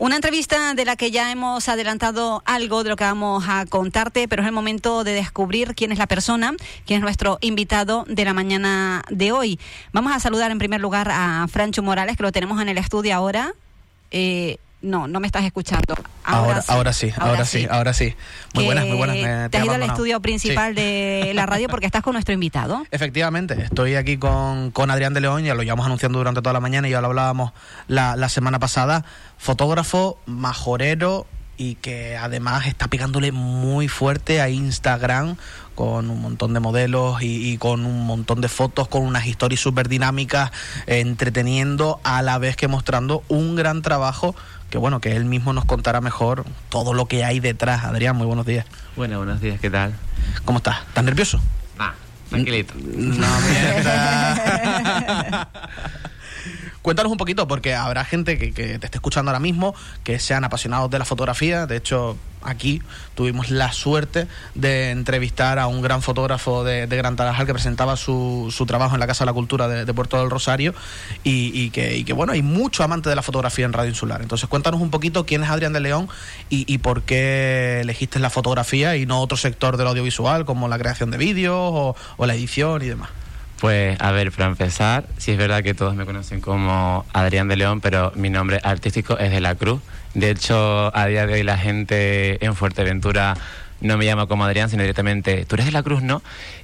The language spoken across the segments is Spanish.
Una entrevista de la que ya hemos adelantado algo de lo que vamos a contarte, pero es el momento de descubrir quién es la persona, quién es nuestro invitado de la mañana de hoy. Vamos a saludar en primer lugar a Francho Morales, que lo tenemos en el estudio ahora. Eh, no, no me estás escuchando. Ahora, ahora, sí, ahora, sí, ahora sí. Muy buenas, muy buenas. Te, has ido al estudio principal de la radio porque estás con nuestro invitado. Efectivamente, estoy aquí con, con, Adrián de León, ya lo llevamos anunciando durante toda la mañana y ya lo hablábamos la, la semana pasada. Fotógrafo, majorero, y que además está pegándole muy fuerte a Instagram con un montón de modelos y, con un montón de fotos, con unas historias súper dinámicas, entreteniendo a la vez que mostrando un gran trabajo que bueno, que él mismo nos contará mejor todo lo que hay detrás. Adrián, muy buenos días. Bueno, buenos días, ¿qué tal? ¿Cómo estás? ¿Estás nervioso? Ah, tranquilito. No, mierda. Cuéntanos un poquito, porque habrá gente que, te esté escuchando ahora mismo, que sean apasionados de la fotografía. De hecho, aquí tuvimos la suerte de entrevistar a un gran fotógrafo de, Gran Tarajal que presentaba su, su, trabajo en la Casa de la Cultura de, Puerto del Rosario y, que, que, bueno, hay mucho amante de la fotografía en Radio Insular. Entonces, cuéntanos un poquito quién es Adrián de León y, por qué elegiste la fotografía y no otro sector del audiovisual como la creación de vídeos o la edición y demás. Pues a ver, para empezar, sí es verdad que todos me conocen como Adrián de León, pero mi nombre artístico es de la Cruz. De hecho, a día de hoy la gente en Fuerteventura no me llama como Adrián, sino directamente, tú eres de la Cruz, ¿no?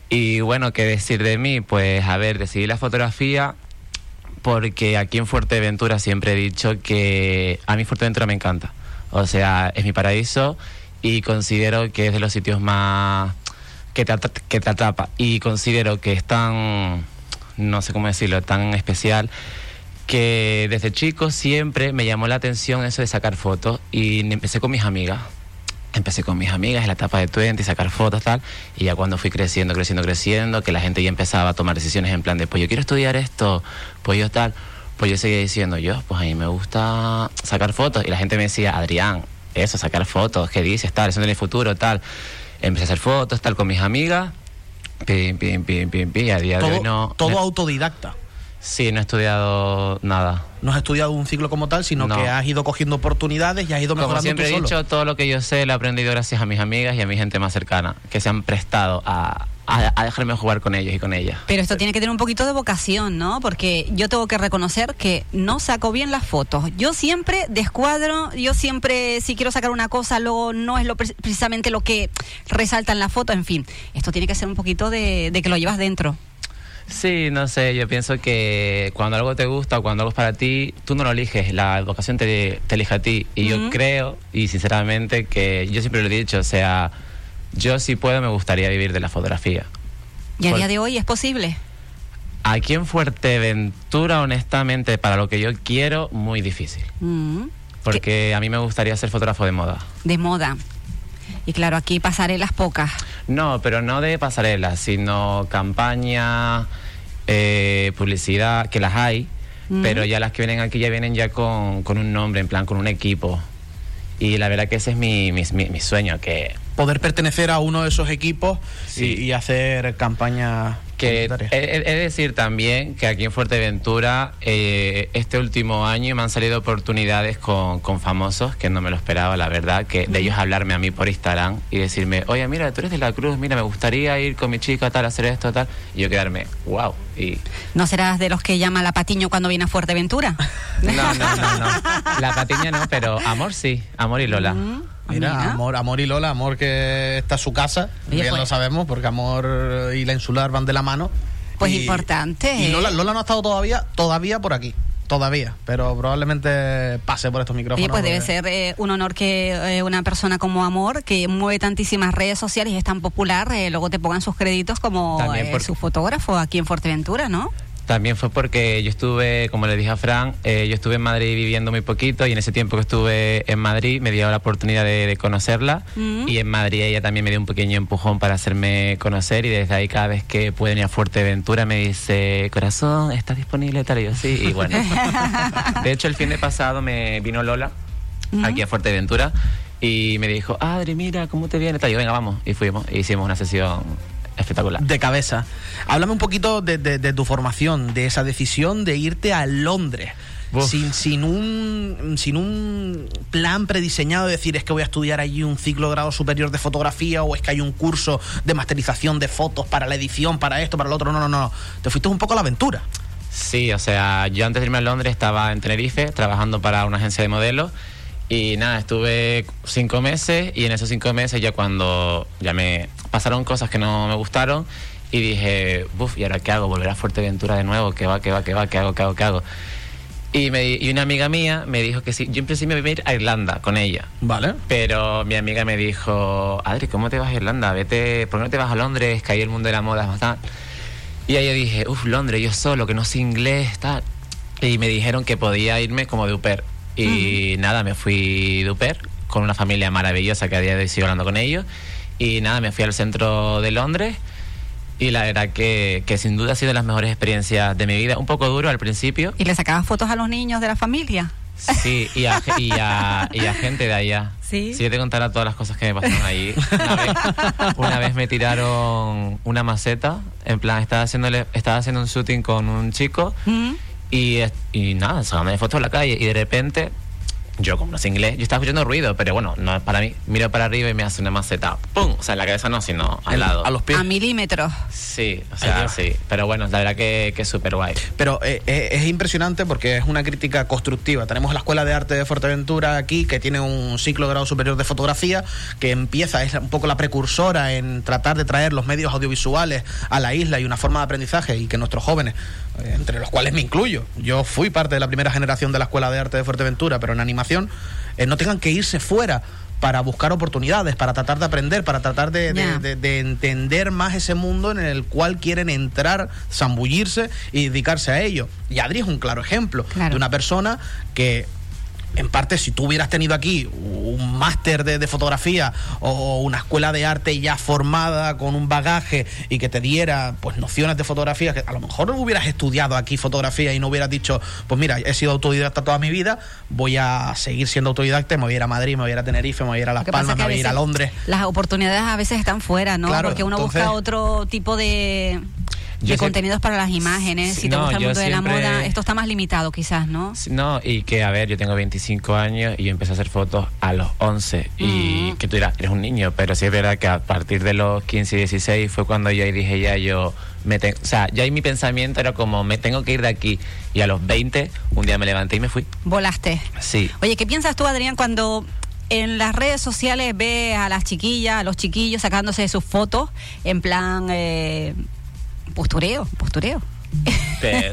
Y bueno, ¿qué decir de mí? Pues a ver, decidí la fotografía porque aquí en Fuerteventura siempre he dicho que a mí Fuerteventura me encanta. O sea, es mi paraíso y considero que es de los sitios más que te, que te atrapa. Y considero que es tan, no sé cómo decirlo, tan especial que desde chico siempre me llamó la atención eso de sacar fotos. Y empecé con mis amigas. Empecé con mis amigas en la etapa de 20, sacar fotos, tal, y ya cuando fui creciendo, creciendo, creciendo, que la gente ya empezaba a tomar decisiones en plan de, pues yo quiero estudiar esto, pues yo tal, pues yo seguía diciendo, yo, pues a mí me gusta sacar fotos, y la gente me decía, Adrián, eso, sacar fotos, ¿qué dices, tal, eso en el futuro, tal empecé a hacer fotos, tal, con mis amigas. Pim, pim, pim, pim, pim. a día todo, de hoy no. Todo autodidacta. Sí, no he estudiado nada. No has estudiado un ciclo como tal, sino que has ido cogiendo oportunidades y has ido mejorando Como siempre he dicho, todo lo que yo sé lo he aprendido gracias a mis amigas y a mi gente más cercana, que se han prestado a, a, dejarme jugar con ellos y con ellas. Pero esto tiene que tener un poquito de vocación, ¿no? Porque yo tengo que reconocer que no saco bien las fotos. Yo siempre descuadro, yo siempre, si quiero sacar una cosa, luego no es lo, precisamente lo que resalta en la foto, en fin. Esto tiene que ser un poquito de, que lo llevas dentro. Sí, no sé, yo pienso que cuando algo te gusta o cuando algo es para ti, tú no lo eliges, la vocación te, te elige a ti. Y yo creo, y sinceramente, que yo siempre lo he dicho, o sea, yo si puedo me gustaría vivir de la fotografía. ¿Y a día de hoy es posible? Aquí en Fuerteventura, honestamente, para lo que yo quiero, muy difícil. Mm. Porque a mí me gustaría ser fotógrafo de moda. De moda. Y claro, aquí pasarelas pocas. No, pero no de pasarelas, sino campaña, eh, publicidad, que las hay, mm. pero ya las que vienen aquí ya vienen ya con, con, un nombre, en plan, con un equipo. Y la verdad que ese es mi, mi, mi sueño, que poder pertenecer a uno de esos equipos y, hacer campaña que es decir también que aquí en Fuerteventura eh, este último año me han salido oportunidades con, famosos que no me lo esperaba, la verdad, que de ellos hablarme a mí por Instagram y decirme, oye, mira, tú eres de la Cruz, mira, me gustaría ir con mi chica tal, hacer esto, tal, y yo quedarme, wow. Y... ¿No serás de los que llama la Patiño cuando viene a Fuerteventura? no, no, no, no. La Patiña no, pero Amor sí, Amor y Lola. Mira, Amor, Amor y Lola, Amor que está en su casa, bien pues. lo sabemos, porque Amor y la Insular van de la mano. Pues importante. Y Lola, Lola no ha estado todavía, todavía por aquí. Todavía, pero probablemente pase por estos micrófonos. Y pues debe ser eh, un honor que eh, una persona como Amor, que mueve tantísimas redes sociales y es tan popular, eh, luego te pongan sus créditos como su fotógrafo aquí en Fuerteventura, ¿no? También fue porque yo estuve, como le dije a Fran, eh, yo estuve en Madrid viviendo muy poquito y en ese tiempo que estuve en Madrid me dio la oportunidad de, conocerla mm. y en Madrid ella también me dio un pequeño empujón para hacerme conocer y desde ahí cada vez que puede ir a Fuerteventura me dice, corazón, ¿estás disponible? Tal y yo sí, y bueno. de hecho el fin de pasado me vino Lola aquí a Fuerteventura y me dijo, Adri, mira, ¿cómo te viene? Tal, y yo, venga, vamos. Y fuimos, e hicimos una sesión espectacular. De cabeza. Háblame un poquito de, tu formación, de esa decisión de irte a Londres. Sin, sin, un, sin un plan prediseñado de decir es que voy a estudiar allí un ciclo de grado superior de fotografía o es que hay un curso de masterización de fotos para la edición, para esto, para lo otro. No, no, no. Te fuiste un poco a la aventura. Sí, o sea, yo antes de irme a Londres estaba en Tenerife trabajando para una agencia de modelos y nada, estuve cinco meses y en esos cinco meses ya cuando ya me pasaron cosas que no me gustaron y dije, uff, ¿y ahora qué hago? ¿Volver a Fuerteventura de nuevo? ¿Qué va, qué va, qué va? ¿Qué hago, qué hago, qué hago? Y, me, y una amiga mía me dijo que sí, yo en principio iba a ir a Irlanda con ella. Vale. Pero mi amiga me dijo, Adri, ¿cómo te vas a Irlanda? Vete, ¿por qué no te vas a Londres? Que ahí el mundo de la moda es bastante... Y ahí yo dije, uff, Londres, yo solo, que no sé inglés, tal. Y me dijeron que podía irme como de UPER. Y nada, me fui de UPER con una familia maravillosa que a día de hoy sigo hablando con ellos. Y nada, me fui al centro de Londres. Y la verdad que, que sin duda ha sido de las mejores experiencias de mi vida. Un poco duro al principio. ¿Y le sacabas fotos a los niños de la familia? Sí, y a, y a, y a gente de allá. Sí. Si yo te contara todas las cosas que me pasaron allí. Una vez, una vez me tiraron una maceta, en plan, estaba, haciéndole, estaba haciendo un shooting con un chico Mm. Y, y nada, sacándome fotos en la calle y de repente, yo como no sé inglés, yo estaba escuchando ruido, pero bueno, no es para mí. Miro para arriba y me hace una maceta, ¡pum! O sea, en la cabeza no, sino al lado. A los pies. A milímetros. Sí, o sea, sí. Pero bueno, la verdad que, que es súper guay. Pero eh, eh, es impresionante porque es una crítica constructiva. Tenemos la Escuela de Arte de Fuerteventura aquí, que tiene un ciclo de grado superior de fotografía, que empieza, es un poco la precursora en tratar de traer los medios audiovisuales a la isla y una forma de aprendizaje y que nuestros jóvenes, eh, entre los cuales me incluyo, yo fui parte de la primera generación de la Escuela de Arte de Fuerteventura, pero en animación, eh, no tengan que irse fuera para buscar oportunidades, para tratar de aprender, para tratar de, de- Ya. de- de entender más ese mundo en el cual quieren entrar, zambullirse y dedicarse a ello. Y Adri es un claro ejemplo Claro. de una persona que, en parte, si tú hubieras tenido aquí un máster de, de fotografía o una escuela de arte ya formada con un bagaje y que te diera pues nociones de fotografía, que a lo mejor no hubieras estudiado aquí fotografía y no hubieras dicho, pues mira, he sido autodidacta toda mi vida, voy a seguir siendo autodidacta, me voy a ir a Madrid, me voy a ir a Tenerife, me voy a ir a Las Palmas, me voy a ir a Londres. Las oportunidades a veces están fuera, ¿no? Claro, Porque uno entonces- busca otro tipo de, de contenidos para las imágenes. Si te gusta el mundo de la moda, esto está más limitado quizás, ¿no? No, y que, a ver, yo tengo 25 años y yo empecé a hacer fotos a los 11. Y Mm. que tú dirás, eres un niño, pero sí es verdad que a partir de los 15 y 16 fue cuando yo ahí dije, ya yo, me o sea, ya ahí mi pensamiento era como, me tengo que ir de aquí. Y a los 20, un día me levanté y me fui. Volaste. Sí. Oye, ¿qué piensas tú, Adrián, cuando en las redes sociales ves a las chiquillas, a los chiquillos sacándose sus fotos en plan eh, postureo, postureo?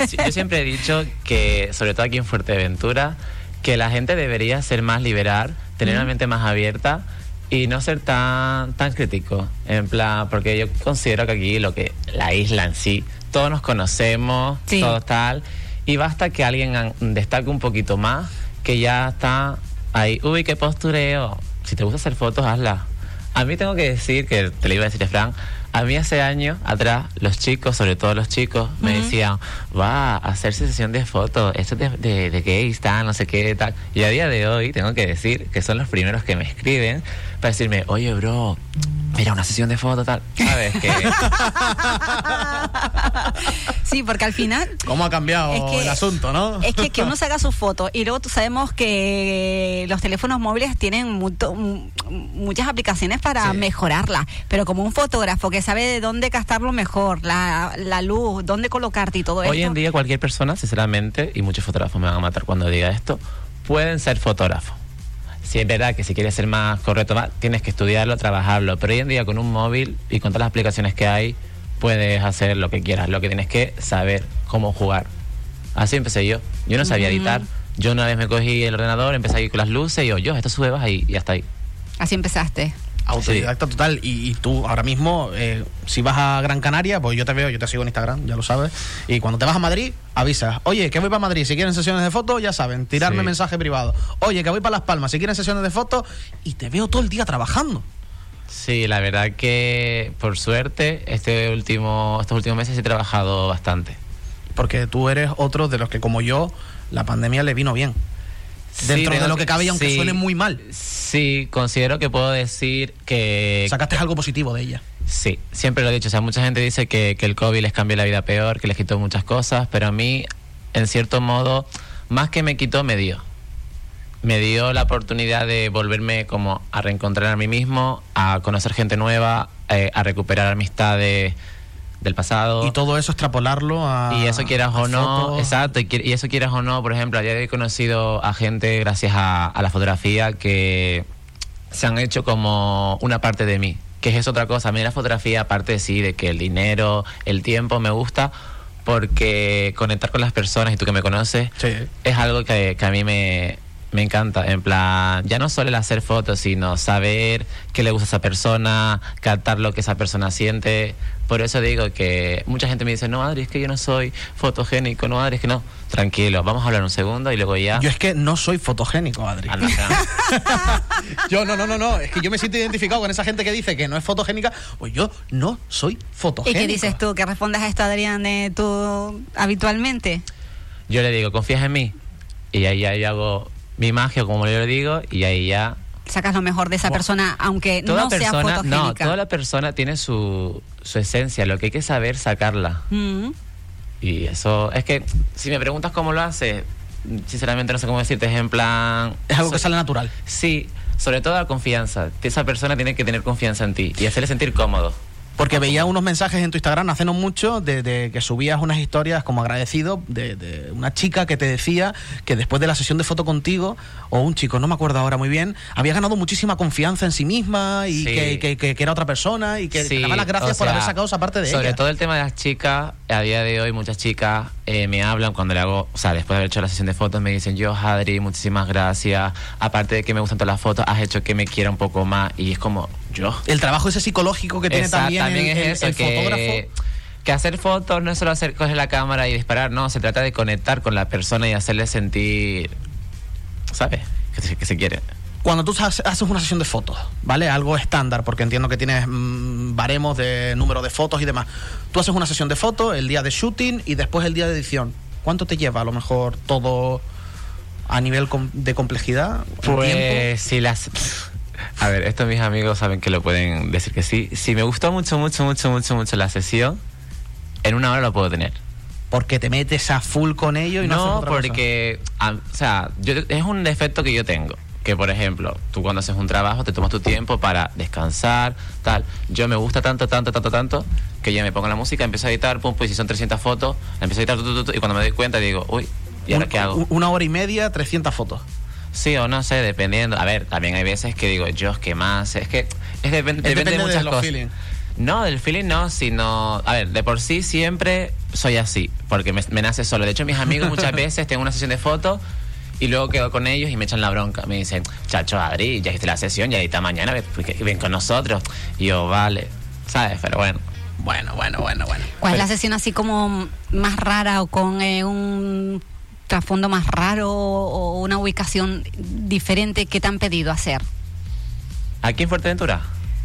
Sí, yo siempre he dicho que, sobre todo aquí en Fuerteventura, que la gente debería ser más liberal, tener una mente más abierta y no ser tan, tan crítico. En plan, porque yo considero que aquí lo que la isla en sí, todos nos conocemos, Sí. todo tal, y basta que alguien destaque un poquito más, que ya está ahí, uy, qué postureo. Si te gusta hacer fotos, hazla. A mí tengo que decir, que te lo iba a decir Fran, a mí hace años atrás, los chicos, sobre todo los chicos, me decían, va a hacerse sesión de fotos, esto es de, de, de gays, tal, no sé qué, tal. Y a día de hoy tengo que decir que son los primeros que me escriben para decirme, oye, bro, mira, una sesión de fotos, tal. ¿Sabes? Que, Sí, porque al final ¿Cómo ha cambiado Es que- el asunto, no? Es que, que uno saca sus fotos y luego tú sabemos que los teléfonos móviles tienen mucho- muchas aplicaciones para Sí. mejorarla, pero como un fotógrafo que sabe de dónde gastarlo mejor, la, la luz, dónde colocarte y todo hoy esto. en día cualquier persona, sinceramente, y muchos fotógrafos me van a matar cuando diga esto, pueden ser fotógrafos. Si es verdad que si quieres ser más correcto, más, tienes que estudiarlo, trabajarlo, pero hoy en día con un móvil y con todas las aplicaciones que hay, puedes hacer lo que quieras. Lo que tienes que saber cómo jugar. Así empecé yo. Yo no sabía editar. Yo una vez me cogí el ordenador, empecé a ir con las luces y yo, yo, esto sube, baja y, y hasta ahí. Así empezaste. Autodidacta total. Y, y tú ahora mismo, eh, si vas a Gran Canaria, pues yo te veo, yo te sigo en Instagram, ya lo sabes. Y cuando te vas a Madrid, avisas. Oye, que voy para Madrid. Si quieren sesiones de fotos, ya saben, tirarme Sí. mensaje privado. Oye, que voy para Las Palmas. Si quieren sesiones de fotos, y te veo todo el día trabajando. Sí, la verdad que por suerte este último, estos últimos meses he trabajado bastante. Porque tú eres otro de los que, como yo, la pandemia le vino bien. Dentro Sí, de lo que cabe y aunque sí, suene muy mal. Sí, considero que puedo decir que... Sacaste algo positivo de ella. Sí, siempre lo he dicho. O sea, mucha gente dice que, que el COVID les cambió la vida peor, que les quitó muchas cosas, pero a mí, en cierto modo, más que me quitó, me dio. Me dio la oportunidad de volverme como a reencontrar a mí mismo, a conocer gente nueva, eh, a recuperar amistades del pasado. Y todo eso extrapolarlo a. Y eso quieras o no, fotos. exacto, y, eso quieras o no, por ejemplo, a día de hoy he conocido a gente gracias a, a la fotografía que se han hecho como una parte de mí, que es otra cosa. A mí la fotografía, aparte sí, de que el dinero, el tiempo me gusta, porque conectar con las personas, y tú que me conoces, Sí. es algo que, que a mí me, me encanta. En plan, ya no solo el hacer fotos, sino saber qué le gusta a esa persona, captar lo que esa persona siente. Por eso digo que mucha gente me dice, no, Adri, es que yo no soy fotogénico, no, Adri, es que no. Tranquilo, vamos a hablar un segundo y luego ya... Yo es que no soy fotogénico, Adri. Anda, Fran. Yo no, no, no, no. Es que yo me siento identificado con esa gente que dice que no es fotogénica. Pues yo no soy ¿Y fotogénico. qué dices tú? ¿Qué respondes a esto, Adrián, eh, tú habitualmente? Yo le digo, ¿confías en mí? Y ahí ya yo hago mi magia, como yo le digo, y ahí ya Sacas lo mejor de esa persona, aunque toda no sea persona, fotogénica. no, toda la persona tiene su, su esencia, lo que hay que saber sacarla. Mm. Y eso, es que si me preguntas cómo lo hace, sinceramente no sé cómo decirte, es en plan... Es algo que sale natural. Sí, sobre todo la confianza. Esa persona tiene que tener confianza en ti y hacerle sentir cómodo. Porque veía unos mensajes en tu Instagram hace no mucho de, de que subías unas historias como agradecido de, de una chica que te decía que después de la sesión de foto contigo, o un chico, no me acuerdo ahora muy bien, había ganado muchísima confianza en sí misma y Sí. que, que- que- que era otra persona y que te Sí, daba las gracias o por haber sacado esa parte de Sobre ella. todo el tema de las chicas, a día de hoy muchas chicas eh, me hablan cuando le hago, o sea, después de haber hecho la sesión de fotos, me dicen, yo, Adri, muchísimas gracias. Aparte de que me gustan todas las fotos, has hecho que me quiera un poco más. Y es como, yo. El trabajo ese psicológico que tiene Exacto, también, el, es eso, el que, fotógrafo. que hacer fotos no es solo hacer, coger la cámara y disparar, no, se trata de conectar con la persona y hacerle sentir, ¿sabes? Que se, que se quiere. Cuando tú haces una sesión de fotos, ¿vale? Algo estándar, porque entiendo que tienes mm, baremos de número de fotos y demás. Tú haces una sesión de fotos, el día de shooting y después el día de edición. ¿Cuánto te lleva a lo mejor todo a nivel com- de complejidad? Pues si las... A ver, estos mis amigos saben que lo pueden decir que sí. Si me gustó mucho, mucho, mucho, mucho, mucho la sesión, en una hora lo puedo tener. Porque te metes a full con ello y no, haces No, otra cosa. porque, a- o sea, yo, es un defecto que yo tengo. Que, por ejemplo, tú cuando haces un trabajo te tomas tu tiempo para descansar, tal. Yo me gusta tanto, tanto, tanto, tanto, que ya me pongo la música, empiezo a editar, pum, pues si son 300 fotos, empiezo a editar, tu, tu, tu, y cuando me doy cuenta digo, uy, ¿y ahora Un- qué hago? un- Una hora y media, 300 fotos. Sí o no sé, dependiendo. A ver, también hay veces que digo, yo, ¿qué más? Es que es depen- depende, depende de de muchas los cosas. feelings. No, del feeling no, sino... A ver, de por sí siempre soy así, porque me, me nace solo. De hecho, mis amigos muchas veces tengo una sesión de fotos y luego quedo con ellos y me echan la bronca. Me dicen, chacho, Adri, ya hiciste la sesión, ya ahorita mañana, ven, con nosotros. Y yo, vale, ¿sabes? Pero bueno. Bueno, bueno, bueno, bueno. ¿Cuál es la sesión así como más rara o con eh, un trasfondo más raro o una ubicación diferente que te han pedido hacer? ¿Aquí en Fuerteventura?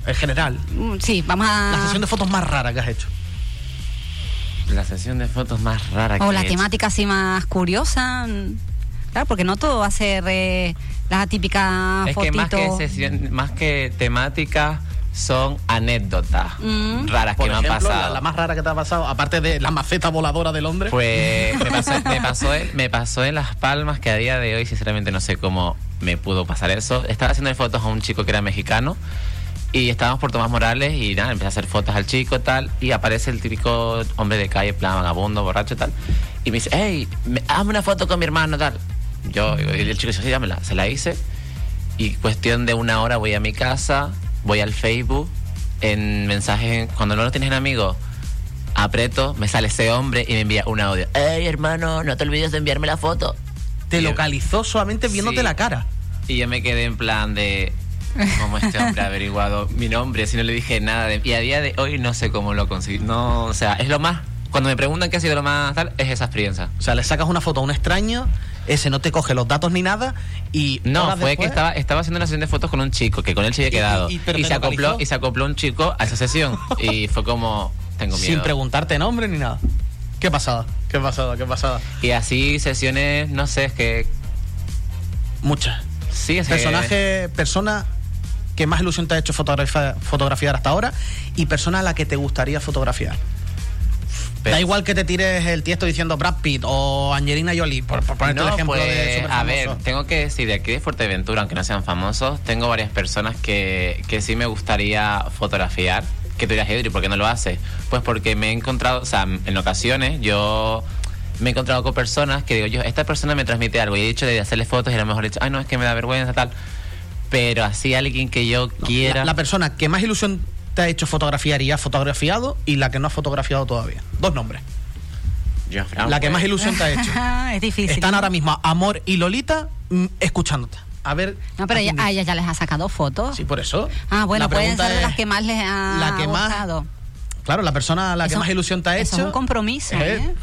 En general, Mm, Sí, vamos a... la sesión de fotos más rara que has hecho. La sesión de fotos más rara que O la he hecho. temática así más curiosa. mm, Claro, porque no todo va a ser eh, la típica Es que fotito. más que, sesión, más que temática son anécdotas Mm. raras Por que me han pasado. La, la más rara que te ha pasado, aparte de la maceta voladora de Londres. Pues me pasó, me, pasó, en- me pasó en Las Palmas que a día de hoy sinceramente no sé cómo me pudo pasar eso. Estaba haciendo fotos a un chico que era mexicano y estábamos por Tomás Morales y nada, empecé a hacer fotos al chico tal y aparece el típico hombre de calle, plan vagabundo, borracho tal y me dice, hey, me- hazme una foto con mi hermano tal. Yo, y el chico dice, sí, dámela. Se la hice y cuestión de una hora voy a mi casa, voy al Facebook, en mensajes, cuando no lo tienes en amigos, aprieto, me sale ese hombre y me envía un audio. Hey hermano, no te olvides de enviarme la foto. te localizó solamente viéndote Sí. la cara. Y yo me quedé en plan de cómo este hombre ha averiguado mi nombre, si no le dije nada de... Y a día de hoy no sé cómo lo conseguí. No, o sea, es lo más... Cuando me preguntan qué ha sido lo más tal, es esa experiencia. O sea, le sacas una foto a un extraño, ese no te coge los datos ni nada y No, fue después- que estaba, estaba haciendo una sesión de fotos con un chico, que con él se había quedado. y- Y, y- se acopló, localizó. y se acopló un chico a esa sesión. y fue como, tengo miedo. sin preguntarte nombre ni nada. ¿Qué pasada? ¿Qué pasada? ¿Qué pasada? Y así sesiones, no sé, es que... Muchas. Sí, es que- Personaje, persona que más ilusión te ha hecho fotografa- fotografiar hasta ahora y persona a la que te gustaría fotografiar. Da igual que te tires el tiesto diciendo Brad Pitt o Angelina Jolie, por, por ponerte No, el ejemplo pues, de a ver, tengo que decir, de aquí de Fuerteventura, aunque no sean famosos, tengo varias personas que, que sí me gustaría fotografiar. Que tú dirás, Edri, ¿por qué no lo haces? Pues porque me he encontrado, o sea, en ocasiones yo me he encontrado con personas que digo yo, esta persona me transmite algo y he dicho de hacerle fotos y a lo mejor he dicho, ay, no, es que me da vergüenza, tal. Pero así alguien que yo quiera... La, la persona que más ilusión te ha hecho fotografiar y ha fotografiado y la que no ha fotografiado todavía. Dos nombres. Yo, la que pues, más ilusión te ha hecho. es difícil. Están ahora mismo Amor y Lolita mm, escuchándote. A ver. No, pero a ella- a ellas ya les ha sacado fotos. Sí, por eso. Ah, bueno, La pueden pregunta ser de las que más les ha la que más- gustado. Claro, la persona a la que Eso- más ilusión te ha eso hecho. es un compromiso, ¿Eh? ¿eh?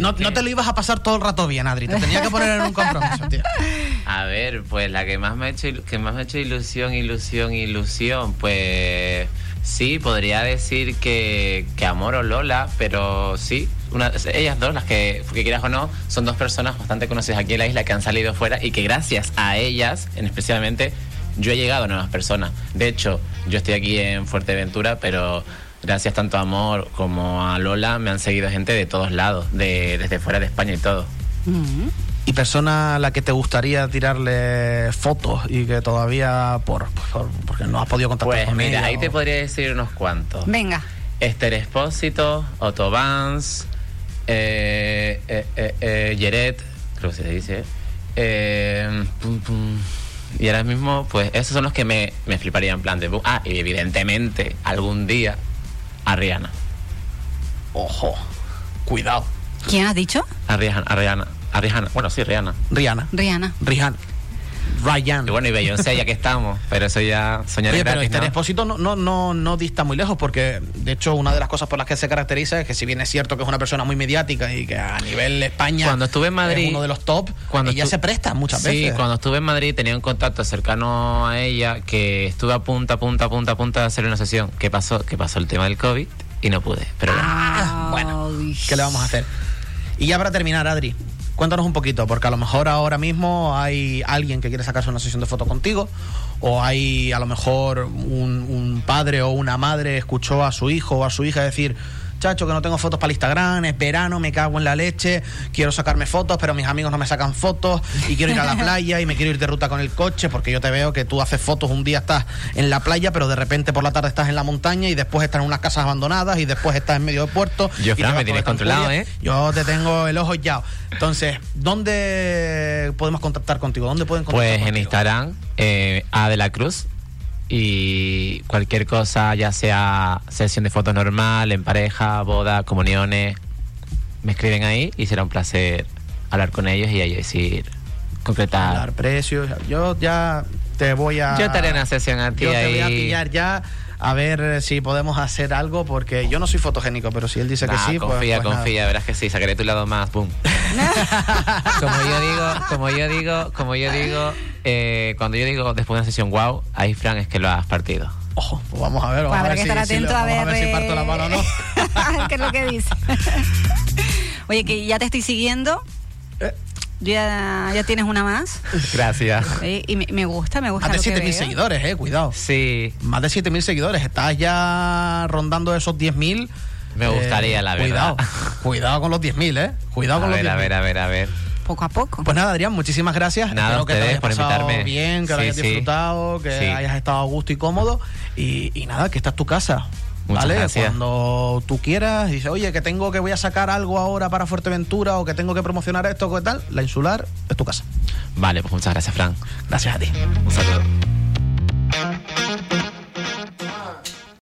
No, que- no te lo ibas a pasar todo el rato bien, Adri. Te tenía que poner en un compromiso, tío. A ver, pues la que más me ha hecho, que más me ha hecho ilusión, ilusión, ilusión, pues sí, podría decir que, que Amor o Lola, pero sí, una, ellas dos, las que, porque quieras o no, son dos personas bastante conocidas aquí en la isla que han salido fuera y que gracias a ellas, en especialmente, yo he llegado a nuevas personas. De hecho, yo estoy aquí en Fuerteventura, pero gracias tanto a Amor como a Lola me han seguido gente de todos lados, de, desde fuera de España y todo. Mm. Y persona a la que te gustaría tirarle fotos y que todavía, por, por- porque no has podido contactar Pues con mira, ella ahí o- te podría decir unos cuantos. Venga. Esther Espósito, Otto Vance, eh, eh, eh, eh, Yeret, creo que se dice. eh, pum, pum. y ahora mismo, pues esos son los que me, me fliparían en plan de... Ah, y evidentemente, algún día, a Rihanna. Ojo, cuidado. ¿Quién has dicho? A Rihanna, a Rihanna, a Rihanna. Bueno, sí, Rihanna. Rihanna. Rihanna. Rihanna. Ryan. Y bueno, y Beyoncé, ya que estamos, pero eso ya soñar Oye, es pero gratis, este ¿no? No, no, no, no dista muy lejos porque, de hecho, una de las cosas por las que se caracteriza es que si bien es cierto que es una persona muy mediática y que a nivel España Cuando estuve en Madrid- es uno de los top, cuando ella estu- se presta muchas sí, veces. cuando estuve en Madrid tenía un contacto cercano a ella que estuve a punta, punta, punta, punta de hacer una sesión. ¿Qué pasó? Que pasó el tema del COVID y no pude. Pero bueno. Ah, bueno. ¿qué le vamos a hacer? Y ya para terminar, Adri, cuéntanos un poquito, porque a lo mejor ahora mismo hay alguien que quiere sacarse una sesión de foto contigo, o hay a lo mejor un, un padre o una madre escuchó a su hijo o a su hija decir, chacho, que no tengo fotos para el Instagram, es verano, me cago en la leche, quiero sacarme fotos, pero mis amigos no me sacan fotos, y quiero ir a la playa y me quiero ir de ruta con el coche, porque yo te veo que tú haces fotos, un día estás en la playa, pero de repente por la tarde estás en la montaña y después estás en unas casas abandonadas y después estás en medio de puerto. Yo, y Fran, me tienes controlado. ¿eh? Yo te tengo el ojo ya. Entonces, ¿dónde podemos contactar contigo? ¿Dónde pueden contactar Pues en? Instagram, eh, A de la Cruz. Y cualquier cosa, ya sea sesión de fotos normal, en pareja, boda, comuniones, me escriben ahí y será un placer hablar con ellos y ahí decir, concretar. Hablar precios. Yo ya te voy a. Yo te haré una sesión a ti Yo te ahí. voy a pillar ya. A ver si podemos hacer algo, porque yo no soy fotogénico, pero si él dice que sí, pues- confía, pues confía, verás que sí, sacaré tu lado más, boom. como yo digo, como yo digo, como yo digo, eh, cuando yo digo después de una sesión wow, ahí Fran es que lo has partido. Ojo, pues vamos a ver. Vamos Pues a habrá ver que si, estar si le- atento a vamos ver, si parto la mano o no. eh, qué es lo que dice. Oye, que ya te estoy siguiendo. Eh. Ya, ya tienes una más. Gracias. Eh, y me, me gusta, me gusta. Más de lo que 7.000 veo. seguidores, eh, cuidado. Sí, Más de 7.000 seguidores. Estás ya rondando esos 10.000. Me gustaría, la verdad. Cuidado, cuidado con los 10.000, ¿eh? Cuidado a con ver, los a 10.000. ver, a ver, a ver. Poco a poco. Pues nada, Adrián, muchísimas gracias. Nada, Espero que te ustedes hayas por pasado invitarme. bien, que lo hayas sí. disfrutado, que Sí. hayas estado a gusto y cómodo. Y, y nada, que esta es tu casa. Muchas ¿Vale? gracias. Cuando tú quieras, dices, oye, que tengo que voy a sacar algo ahora para Fuerteventura o que tengo que promocionar esto o qué tal, la insular es tu casa. Vale, pues muchas gracias, Fran. Gracias a ti. Un saludo.